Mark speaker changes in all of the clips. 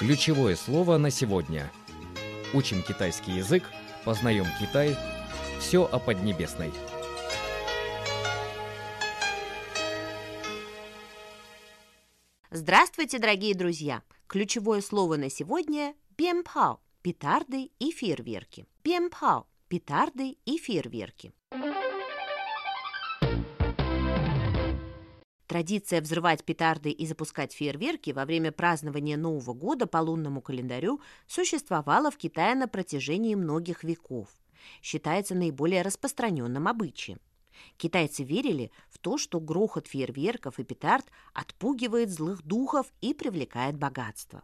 Speaker 1: Ключевое слово на сегодня. Учим китайский язык, познаем Китай. Все о Поднебесной.
Speaker 2: Здравствуйте, дорогие друзья! Ключевое слово на сегодня – бемпао – петарды и фейерверки. Бемпао – петарды и фейерверки. Традиция взрывать петарды и запускать фейерверки во время празднования Нового года по лунному календарю существовала в Китае на протяжении многих веков. Считается наиболее распространенным обычаем. Китайцы верили в то, что грохот фейерверков и петард отпугивает злых духов и привлекает богатство.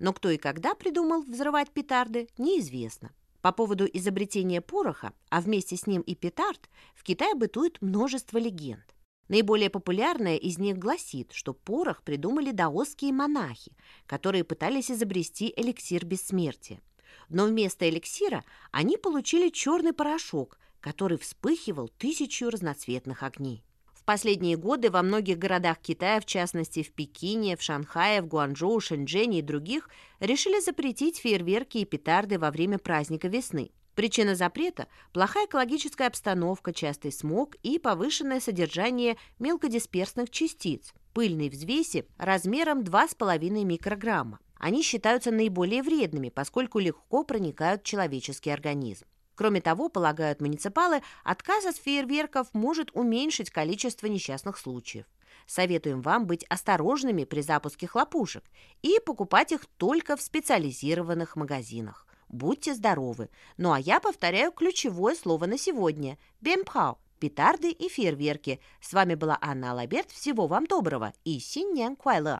Speaker 2: Но кто и когда придумал взрывать петарды, неизвестно. По поводу изобретения пороха, а вместе с ним и петард, в Китае бытует множество легенд. Наиболее популярная из них гласит, что порох придумали даосские монахи, которые пытались изобрести эликсир бессмертия. Но вместо эликсира они получили черный порошок, который вспыхивал тысячу разноцветных огней. В последние годы во многих городах Китая, в частности в Пекине, в Шанхае, в Гуанчжоу, Шэньчжэне и других, решили запретить фейерверки и петарды во время праздника весны. Причина запрета – плохая экологическая обстановка, частый смог и повышенное содержание мелкодисперсных частиц, пыльной взвеси размером 2,5 микрограмма. Они считаются наиболее вредными, поскольку легко проникают в человеческий организм. Кроме того, полагают муниципалы, отказ от фейерверков может уменьшить количество несчастных случаев. Советуем вам быть осторожными при запуске хлопушек и покупать их только в специализированных магазинах. Будьте здоровы. Ну а я повторяю ключевое слово на сегодня. Бемпхау. Петарды и фейерверки. С вами была Анна Алаберт. Всего вам доброго и синьян куайле.